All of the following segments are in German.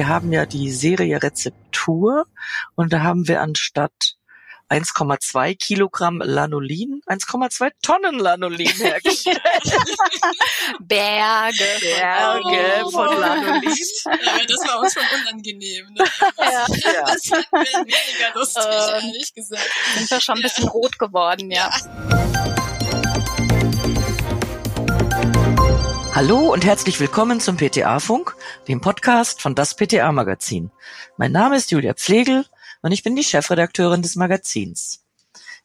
Wir haben ja die Serie Rezeptur und da haben wir anstatt 1,2 Kilogramm Lanolin, 1,2 Tonnen Lanolin hergestellt. Berge. Berge oh. von Lanolin. Ja, das war uns schon unangenehm. Ne? Ja. Ja. Das hat mir weniger lustig, Ähm. ehrlich gesagt. Sind wir schon ein bisschen rot geworden, ja. Hallo und herzlich willkommen zum PTA-Funk, dem Podcast von das PTA-Magazin. Mein Name ist Julia Pflegel und ich bin die Chefredakteurin des Magazins.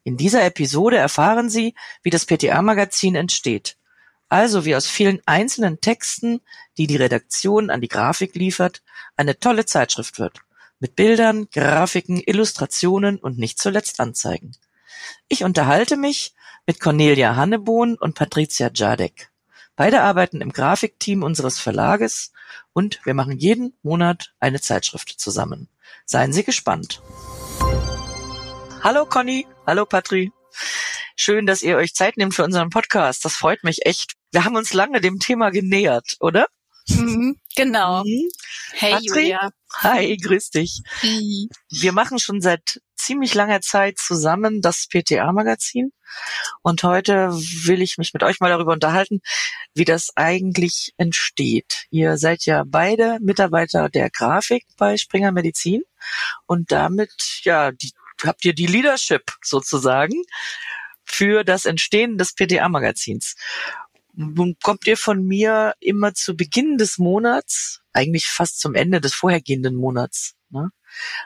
In dieser Episode erfahren Sie, wie das PTA-Magazin entsteht. Also wie aus vielen einzelnen Texten, die die Redaktion an die Grafik liefert, eine tolle Zeitschrift wird. Mit Bildern, Grafiken, Illustrationen und nicht zuletzt Anzeigen. Ich unterhalte mich mit Cornelia Hannebohn und Patricia Jadek. Beide arbeiten im Grafikteam unseres Verlages und wir machen jeden Monat eine Zeitschrift zusammen. Seien Sie gespannt. Hallo Conny, hallo Patri. Schön, dass ihr euch Zeit nehmt für unseren Podcast. Das freut mich echt. Wir haben uns lange dem Thema genähert, oder? Mhm, genau. Mhm. Hey Patri? Julia. Hi, grüß dich. Wir machen schon seit ziemlich langer Zeit zusammen das PTA-Magazin. Und heute will ich mich mit euch mal darüber unterhalten, wie das eigentlich entsteht. Ihr seid ja beide Mitarbeiter der Grafik bei Springer Medizin und damit, ja, die, habt ihr die Leadership sozusagen für das Entstehen des PTA-Magazins. Nun kommt ihr von mir immer zu Beginn des Monats, eigentlich fast zum Ende des vorhergehenden Monats, ne?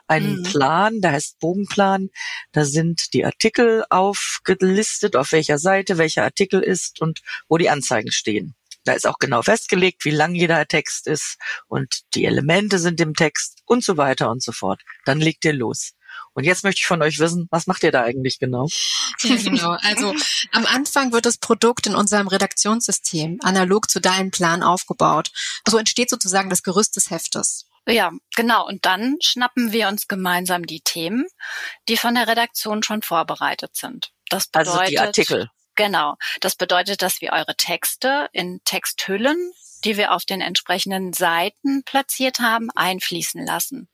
einen Mhm. Plan, der heißt Bogenplan. Da sind die Artikel aufgelistet, auf welcher Seite welcher Artikel ist und wo die Anzeigen stehen. Da ist auch genau festgelegt, wie lang jeder Text ist und die Elemente sind im Text und so weiter und so fort. Dann legt ihr los. Und jetzt möchte ich von euch wissen, was macht ihr da eigentlich genau? Ja, genau. Also am Anfang wird das Produkt in unserem Redaktionssystem analog zu deinem Plan aufgebaut. So entsteht sozusagen das Gerüst des Heftes. Ja, genau. Und dann schnappen wir uns gemeinsam die Themen, die von der Redaktion schon vorbereitet sind. Das bedeutet, Also die Artikel. Genau. Das bedeutet, dass wir eure Texte in Texthüllen, die wir auf den entsprechenden Seiten platziert haben, einfließen lassen,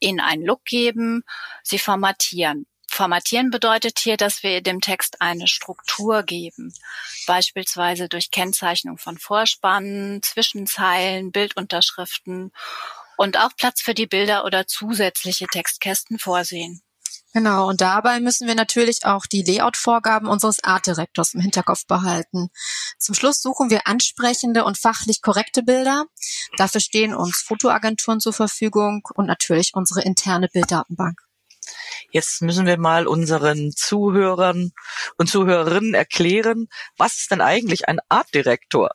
ihnen einen Look geben, sie formatieren. Formatieren bedeutet hier, dass wir dem Text eine Struktur geben, beispielsweise durch Kennzeichnung von Vorspannen, Zwischenzeilen, Bildunterschriften und auch Platz für die Bilder oder zusätzliche Textkästen vorsehen. Genau, und dabei müssen wir natürlich auch die Layout-Vorgaben unseres Artdirektors im Hinterkopf behalten. Zum Schluss suchen wir ansprechende und fachlich korrekte Bilder. Dafür stehen uns Fotoagenturen zur Verfügung und natürlich unsere interne Bilddatenbank. Jetzt müssen wir mal unseren Zuhörern und Zuhörerinnen erklären, was ist denn eigentlich ein Artdirektor?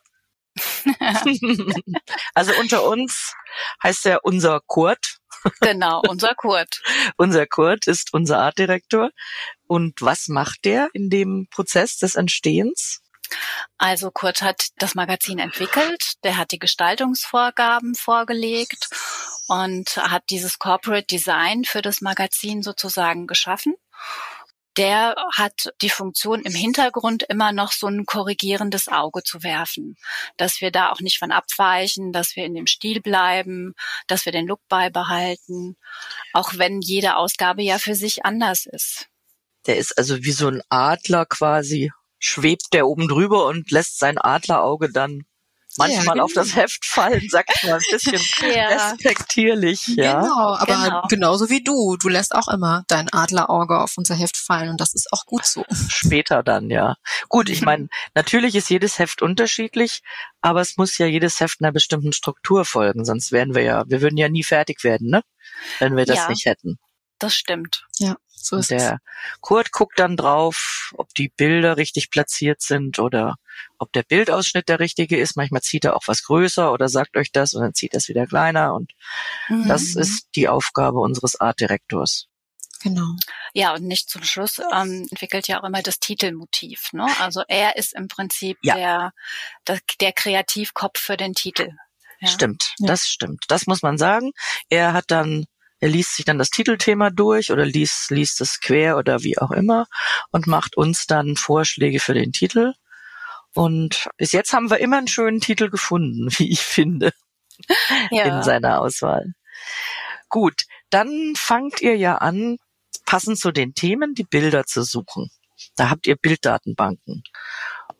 also unter uns heißt er unser Kurt. Genau, unser Kurt. Unser Kurt ist unser Artdirektor. Und was macht der in dem Prozess des Entstehens? Also Kurt hat das Magazin entwickelt, der hat die Gestaltungsvorgaben vorgelegt und hat dieses Corporate Design für das Magazin sozusagen geschaffen. Der hat die Funktion im Hintergrund immer noch so ein korrigierendes Auge zu werfen, dass wir da auch nicht von abweichen, dass wir in dem Stil bleiben, dass wir den Look beibehalten, auch wenn jede Ausgabe ja für sich anders ist. Der ist also wie so ein Adler quasi, schwebt der oben drüber und lässt sein Adlerauge dann manchmal Ja, auf das Heft fallen, sagt mal ein bisschen Ja. respektierlich, ja. Genau, aber Genau. genauso wie du. Du lässt auch immer dein Adlerauge auf unser Heft fallen und das ist auch gut so. Später dann, ja. Gut, ich meine, natürlich ist jedes Heft unterschiedlich, aber es muss ja jedes Heft einer bestimmten Struktur folgen, sonst wären wir ja, wir würden ja nie fertig werden, ne? Wenn wir das Ja. nicht hätten. Das stimmt. Ja, so ist der Kurt guckt dann drauf, ob die Bilder richtig platziert sind oder ob der Bildausschnitt der richtige ist. Manchmal zieht er auch was größer oder sagt euch das und dann zieht er es wieder kleiner und Mhm. das ist die Aufgabe unseres Artdirektors. Genau. Ja, und nicht zum Schluss ähm, entwickelt ja auch immer das Titelmotiv. Ne? Also er ist im Prinzip Ja. der, der, der Kreativkopf für den Titel. Ja. Stimmt, Ja. das stimmt. Das muss man sagen. Er hat dann, er liest sich dann das Titelthema durch oder liest, liest es quer oder wie auch immer und macht uns dann Vorschläge für den Titel. Und bis jetzt haben wir immer einen schönen Titel gefunden, wie ich finde, Ja. in seiner Auswahl. Gut, dann fangt ihr ja an, passend zu den Themen die Bilder zu suchen. Da habt ihr Bilddatenbanken.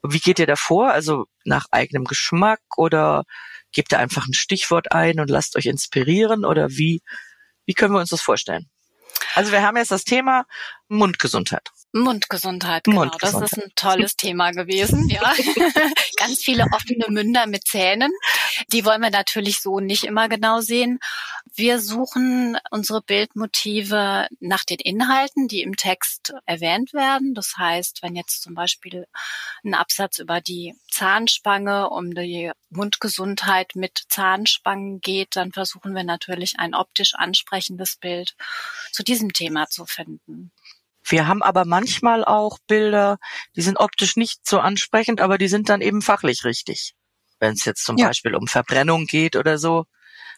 Wie geht ihr davor? Also nach eigenem Geschmack oder gebt ihr einfach ein Stichwort ein und lasst euch inspirieren oder wie, wie können wir uns das vorstellen? Also wir haben jetzt das Thema Mundgesundheit. Mundgesundheit, genau. Mundgesundheit. Das ist ein tolles Thema gewesen, ja. Ganz viele offene Münder mit Zähnen. Die wollen wir natürlich so nicht immer genau sehen. Wir suchen unsere Bildmotive nach den Inhalten, die im Text erwähnt werden. Das heißt, wenn jetzt zum Beispiel ein Absatz über die Zahnspange, um die Mundgesundheit mit Zahnspangen geht, dann versuchen wir natürlich ein optisch ansprechendes Bild zu diesem Thema zu finden. Wir haben aber manchmal auch Bilder, die sind optisch nicht so ansprechend, aber die sind dann eben fachlich richtig. Wenn es jetzt zum ja. Beispiel um Verbrennung geht oder so,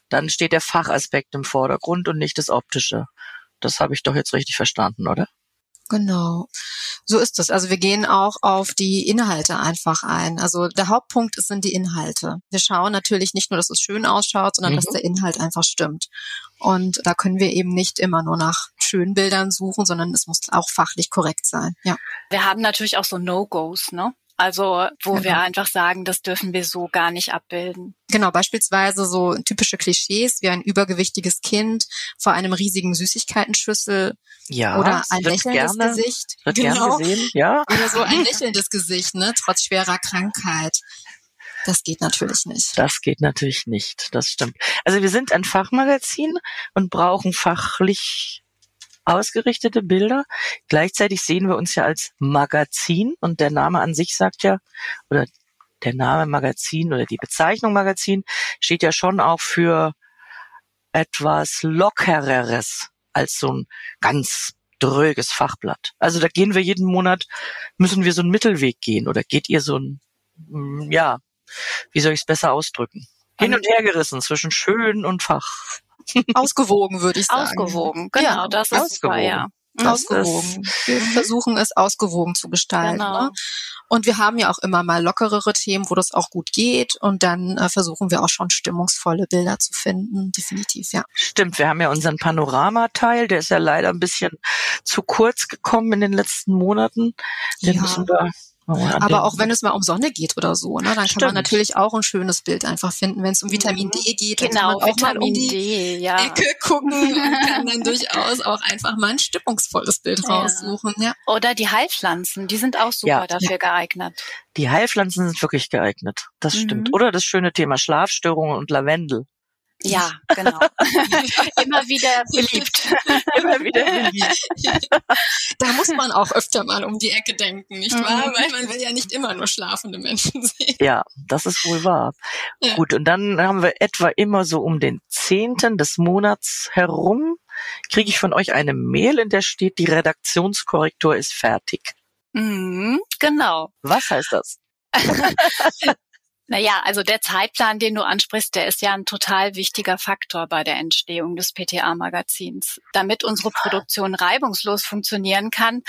dann steht der Fachaspekt im Vordergrund und nicht das Optische. Das habe ich doch jetzt richtig verstanden, oder? Genau. So ist es. Also wir gehen auch auf die Inhalte einfach ein. Also der Hauptpunkt sind die Inhalte. Wir schauen natürlich nicht nur, dass es schön ausschaut, sondern mhm. dass der Inhalt einfach stimmt. Und da können wir eben nicht immer nur nach schönen Bildern suchen, sondern es muss auch fachlich korrekt sein. Ja. Wir haben natürlich auch so No-Gos, ne? Also wo genau. wir einfach sagen, das dürfen wir so gar nicht abbilden. Genau, beispielsweise so typische Klischees wie ein übergewichtiges Kind vor einem riesigen Süßigkeitenschüssel ja, oder ein lächelndes gerne, Gesicht. Wird genau. gesehen, ja. Oder so ein lächelndes Gesicht, ne, trotz schwerer Krankheit. Das geht natürlich nicht. Das geht natürlich nicht, das stimmt. Also wir sind ein Fachmagazin und brauchen fachlich ausgerichtete Bilder. Gleichzeitig sehen wir uns ja als Magazin und der Name an sich sagt ja, oder der Name Magazin oder die Bezeichnung Magazin steht ja schon auch für etwas Lockereres als so ein ganz dröges Fachblatt. Also da gehen wir jeden Monat, müssen wir so einen Mittelweg gehen oder geht ihr so ein, ja, wie soll ich es besser ausdrücken? Hin und her gerissen zwischen schön und Fach. Ausgewogen, würde ich sagen. Ausgewogen, genau, ja, das ist ausgewogen. Super, ja. Ausgewogen. Wir versuchen es ausgewogen zu gestalten. Genau. Ne? Und wir haben ja auch immer mal lockerere Themen, wo das auch gut geht. Und dann äh, versuchen wir auch schon stimmungsvolle Bilder zu finden. Definitiv, ja. Stimmt, wir haben ja unseren Panoramateil, der ist ja leider ein bisschen zu kurz gekommen in den letzten Monaten. Den ja. müssen wir aber auch wenn es mal um Sonne geht oder so, ne, dann Stimmt. kann man natürlich auch ein schönes Bild einfach finden. Wenn es um Vitamin D geht, genau, dann kann man auch Vitamin mal um die D, ja. Ecke gucken und kann dann durchaus auch einfach mal ein stimmungsvolles Bild ja. raussuchen. Ja. Oder die Heilpflanzen, die sind auch super ja. dafür geeignet. Die Heilpflanzen sind wirklich geeignet. Das stimmt. Mhm. Oder das schöne Thema Schlafstörungen und Lavendel. Ja, genau. Immer wieder beliebt. Immer wieder beliebt. da muss man auch öfter mal um die Ecke denken, nicht wahr? Mhm. Weil man will ja nicht immer nur schlafende Menschen sehen. Ja, das ist wohl wahr. Ja. Gut, und dann haben wir etwa immer so um den zehnten des Monats herum, kriege ich von euch eine Mail, in der steht, die Redaktionskorrektur ist fertig. Mhm, genau. Was heißt das? Naja, also der Zeitplan, den du ansprichst, der ist ja ein total wichtiger Faktor bei der Entstehung des PTA-Magazins. Damit unsere Produktion reibungslos funktionieren kann,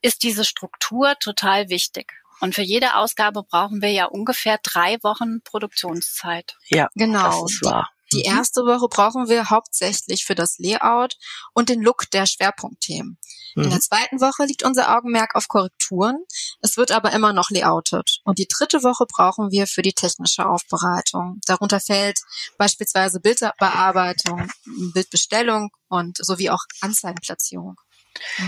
ist diese Struktur total wichtig. Und für jede Ausgabe brauchen wir ja ungefähr drei Wochen Produktionszeit. Ja, genau. Das ist wahr. Die mhm. erste Woche brauchen wir hauptsächlich für das Layout und den Look der Schwerpunktthemen. Mhm. In der zweiten Woche liegt unser Augenmerk auf Korrekturen. Es wird aber immer noch layoutet. Und die dritte Woche brauchen wir für die technische Aufbereitung. Darunter fällt beispielsweise Bildbearbeitung, Bildbestellung und sowie auch Anzeigenplatzierung.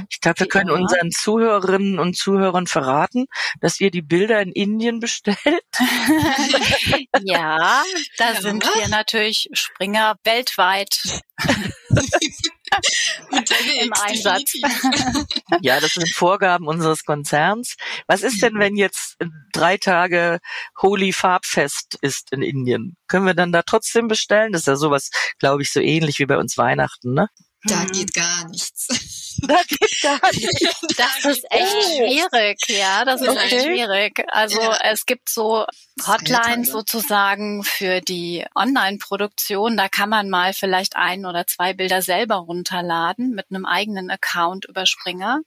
Ich glaube, wir können unseren Zuhörerinnen und Zuhörern verraten, dass ihr die Bilder in Indien bestellt. ja, da ja. sind wir natürlich Springer weltweit. im Einsatz. ja, das sind Vorgaben unseres Konzerns. Was ist denn, wenn jetzt drei Tage Holy Farbfest ist in Indien? Können wir dann da trotzdem bestellen? Das ist ja sowas, glaube ich, so ähnlich wie bei uns Weihnachten, ne? Da mhm. geht gar nichts. Das geht gar nicht. Das ist echt schwierig, ja, das ist Okay. echt schwierig. Also Ja. es gibt so Hotlines sozusagen für die Online-Produktion. Da kann man mal vielleicht ein oder zwei Bilder selber runterladen mit einem eigenen Account über Springer.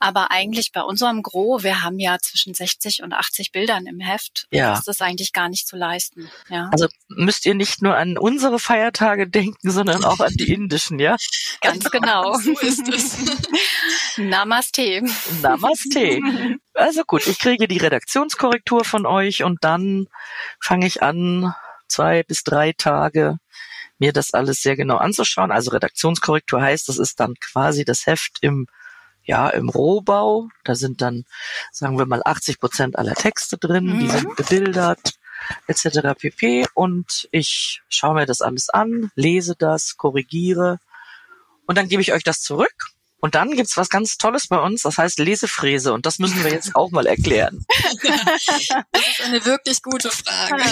Aber eigentlich bei unserem Gro, wir haben ja zwischen 60 und 80 Bildern im Heft, Ja. ist das eigentlich gar nicht zu leisten. Ja, Also müsst ihr nicht nur an unsere Feiertage denken, sondern auch an die indischen, ja? ganz genau. So ist es. Namaste. Namaste. Also gut, ich kriege die Redaktionskorrektur von euch und dann fange ich an, zwei bis drei Tage mir das alles sehr genau anzuschauen. Also Redaktionskorrektur heißt, das ist dann quasi das Heft im ja, im Rohbau. Da sind dann, sagen wir mal, 80 Prozent aller Texte drin, die Mhm. sind bebildert, etc. pp. Und ich schaue mir das alles an, lese das, korrigiere und dann gebe ich euch das zurück. Und dann gibt's was ganz Tolles bei uns, das heißt Lesefräse. Und das müssen wir jetzt auch mal erklären. Das ist eine wirklich gute Frage.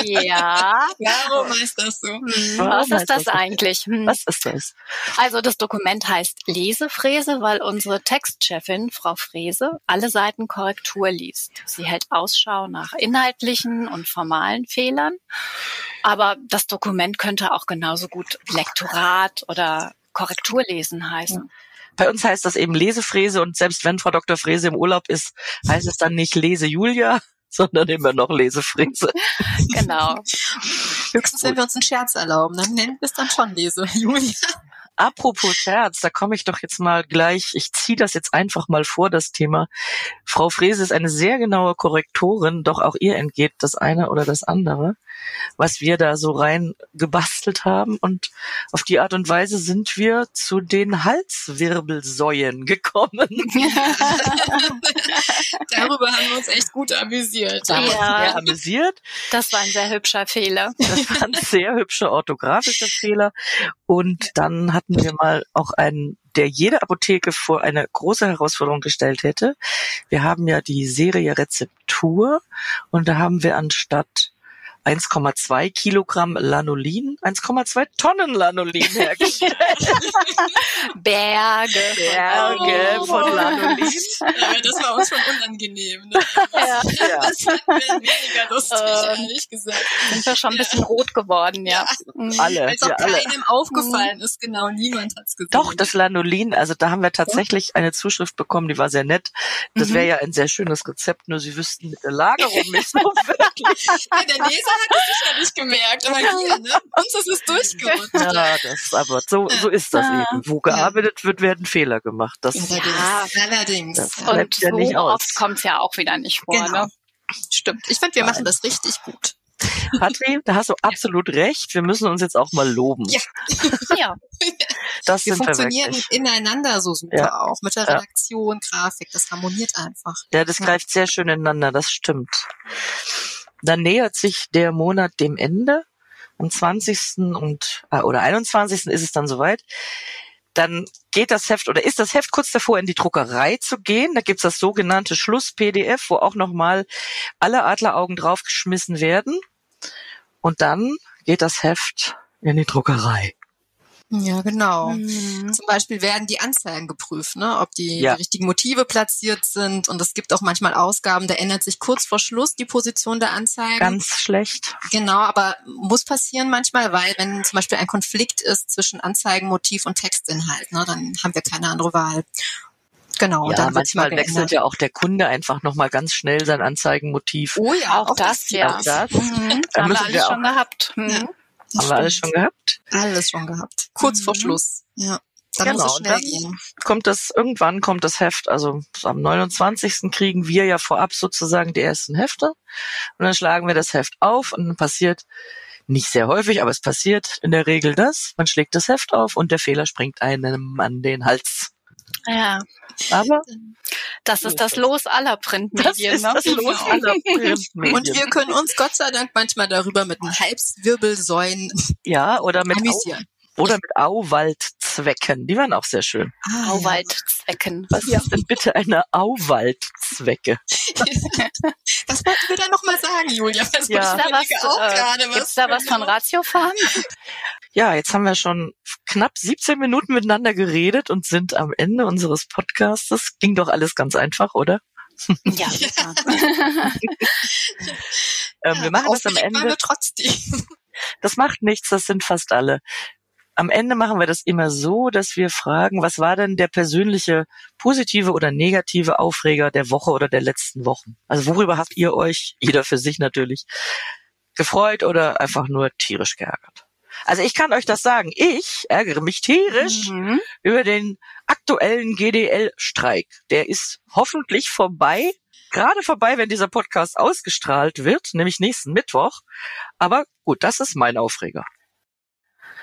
Äh, ja. Warum heißt das so? Hm, Was ist das das eigentlich? Hm. Was ist das? Also das Dokument heißt Lesefräse, weil unsere Textchefin, Frau Frese, alle Seiten Korrektur liest. Sie hält Ausschau nach inhaltlichen und formalen Fehlern. Aber das Dokument könnte auch genauso gut Lektorat oder Korrekturlesen heißen. Bei uns heißt das eben Lesefräse und selbst wenn Frau Dr. Frese im Urlaub ist, heißt es dann nicht Lese Julia, sondern immer noch Lesefräse. Genau. Höchstens, wenn wir uns einen Scherz erlauben, dann nennen wir es dann schon Lese. Julia. Apropos Scherz, da komme ich doch jetzt mal gleich, ich ziehe das jetzt einfach mal vor, das Thema. Frau Frese ist eine sehr genaue Korrektorin, doch auch ihr entgeht das eine oder das andere, was wir da so rein gebastelt haben. Und auf die Art und Weise sind wir zu den Halswirbelsäuen gekommen. Darüber haben wir uns echt gut amüsiert. Da haben wir uns Ja. sehr amüsiert. Das war ein sehr hübscher Fehler. Das war ein sehr hübscher orthografischer Fehler. Und dann hatten wir mal auch einen, der jede Apotheke vor eine große Herausforderung gestellt hätte. Wir haben ja die Serie Rezeptur und da haben wir anstatt 1,2 Kilogramm Lanolin 1,2 Tonnen Lanolin hergestellt. Berge. Berge Oh. von Lanolin. Aber das war uns schon unangenehm. Ne? Ja, Ja. Das wir weniger lustig, Ähm. ehrlich gesagt. sind wir schon ein bisschen rot geworden, ja. Mhm. Alle, Als ob wir alle. keinem aufgefallen ist, genau, niemand hat's gesehen. Doch, das Lanolin, also da haben wir tatsächlich eine Zuschrift bekommen, die war sehr nett. Das Mhm. wäre ja ein sehr schönes Rezept, nur sie wüssten mit der Lagerung nicht so wirklich. Ja, der Leser hat es sicher nicht gemerkt, aber hier, ne? Uns ist es durchgerutscht. Ja, das, aber so, so ist das Ja. eben. Wo gearbeitet wird, werden Fehler gemacht. Das, Allerdings. Allerdings. Das- Ja. bleibt Und ja nicht so aus. oft kommt es ja auch wieder nicht vor. Genau. Ne? Stimmt. Ich finde, wir machen das richtig gut. Patri, da hast du absolut recht. Wir müssen uns jetzt auch mal loben. Ja. Ja, Das Wir funktionieren ineinander so super Ja. auch. Mit der Ja. Redaktion, Grafik, das harmoniert einfach. Ja, das greift sehr schön ineinander, das stimmt. Dann nähert sich der Monat dem Ende. Am 20. und äh, oder 21. ist es dann soweit. Dann geht das Heft oder ist das Heft kurz davor, in die Druckerei zu gehen. Da gibt's das sogenannte Schluss-PDF, wo auch nochmal alle Adleraugen draufgeschmissen werden. Und dann geht das Heft in die Druckerei. Ja, genau. Mhm. Zum Beispiel werden die Anzeigen geprüft, ne? ob die, Ja. die richtigen Motive platziert sind. Und es gibt auch manchmal Ausgaben, da ändert sich kurz vor Schluss die Position der Anzeigen. Ganz schlecht. Genau, aber muss passieren manchmal, weil wenn zum Beispiel ein Konflikt ist zwischen Anzeigenmotiv und Textinhalt, ne, dann haben wir keine andere Wahl. Genau, und ja, dann manchmal wechselt ja auch der Kunde einfach nochmal ganz schnell sein Anzeigenmotiv. Oh ja, Auch, das, ja. Auch das. Mhm. Da Haben wir wir schon gehabt. Mhm. Das Haben wir alles schon gehabt? Alles schon gehabt. Kurz vor Mhm. Schluss. Ja. Dann Genau, dann- gehen. kommt das, irgendwann kommt das Heft, also am 29. kriegen wir ja vorab sozusagen die ersten Hefte und dann schlagen wir das Heft auf und dann passiert nicht sehr häufig, aber es passiert in der Regel das, man schlägt das Heft auf und der Fehler springt einem an den Hals. Ja, Aber das ist das das. Los aller das Printmedien. ist ne? das Los aller Printmedien. Und wir können uns Gott sei Dank manchmal darüber mit den Halbwirbelsäulen ja, oder mit, Au, oder mit Auwaldzwecken, die waren auch sehr schön. Ah, Auwaldzwecken. Was ist denn bitte eine Auwaldzwecke? Was wollten wir da nochmal sagen, Julia? Das Ja. ja. Gibt's da was, auch äh, gerade gibt's da was von Ratiofarm? Ja, jetzt haben wir schon knapp 17 Minuten miteinander geredet und sind am Ende unseres Podcastes. Ging doch alles ganz einfach, oder? Ja, super. ähm, wir machen das am Ende. trotzdem. Das macht nichts, das sind fast alle. Am Ende machen wir das immer so, dass wir fragen, was war denn der persönliche positive oder negative Aufreger der Woche oder der letzten Wochen? Also worüber habt ihr euch, jeder für sich natürlich, gefreut oder einfach nur tierisch geärgert? Also ich kann euch das sagen, ich ärgere mich tierisch Mhm. über den aktuellen GDL-Streik. Der ist hoffentlich vorbei. Gerade vorbei, wenn dieser Podcast ausgestrahlt wird, nämlich nächsten Mittwoch. Aber gut, das ist mein Aufreger.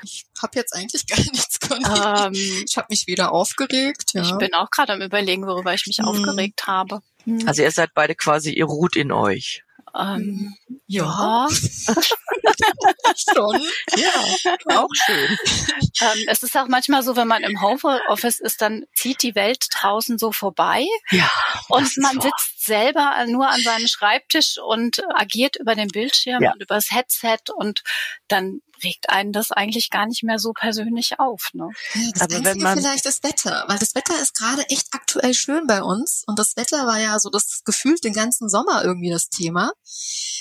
Ich habe jetzt eigentlich gar nichts. Ähm, Ich habe mich wieder aufgeregt. Ja. Ich bin auch gerade am überlegen, worüber ich mich Mhm. aufgeregt habe. Hm. Also ihr seid beide quasi, ihr ruht in euch. Ähm, ja, ja. schon. Ja, auch schön. Ähm, es ist auch manchmal so, wenn man im Homeoffice ist, dann zieht die Welt draußen so vorbei Ja. und man sitzt selber nur an seinem Schreibtisch und agiert über den Bildschirm Ja. und übers Headset und dann regt einen das eigentlich gar nicht mehr so persönlich auf. Ne? Ja, das Aber wenn Einzige man- vielleicht das Wetter, weil das Wetter ist gerade echt aktuell schön bei uns und das Wetter war ja so das gefühlt den ganzen Sommer irgendwie das Thema.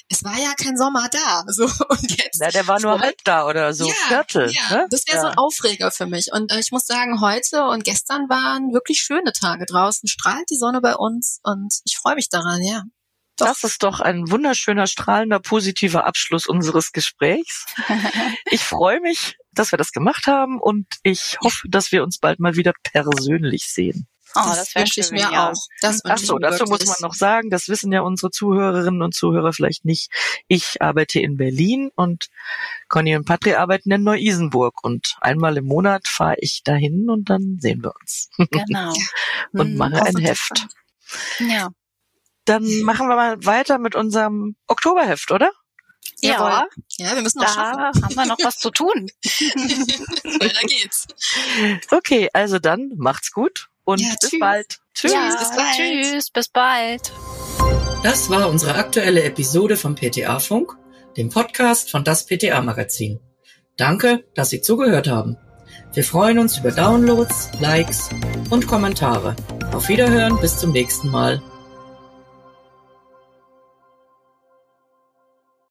Es war ja kein Sommer da, so und jetzt. Na, der war nur halb da oder so ja, Viertel. ja, ne? das wäre so ja. ein Aufreger für mich. Und äh, ich muss sagen, heute und gestern waren wirklich schöne Tage draußen. Strahlt die Sonne bei uns und ich freue mich daran, ja. Doch. Das ist doch ein wunderschöner, strahlender, positiver Abschluss unseres Gesprächs. Ich freue mich, dass wir das gemacht haben und ich hoffe, dass wir uns bald mal wieder persönlich sehen. Oh, das, wäre wünsche ich mir ja. auch. Das Ach wünsche so, ich mir dazu muss man noch sagen, das wissen ja unsere Zuhörerinnen und Zuhörer vielleicht nicht. Ich arbeite in Berlin und Conny und Patri arbeiten in Neu-Isenburg und einmal im Monat fahre ich dahin und dann sehen wir uns Genau. und Hm, mache ein Heft. Ja. Dann machen wir mal weiter mit unserem Oktoberheft, oder? Ja, Ja, wir müssen noch da schaffen. haben wir noch was zu tun. Weiter geht's. Okay, also dann macht's gut und Ja, bis tschüss. bald. Tschüss. ja, bis bald. Tschüss, bis bald. Das war unsere aktuelle Episode vom PTA Funk, dem Podcast von das PTA Magazin. Danke, dass Sie zugehört haben. Wir freuen uns über Downloads, Likes und Kommentare. Auf Wiederhören, bis zum nächsten Mal.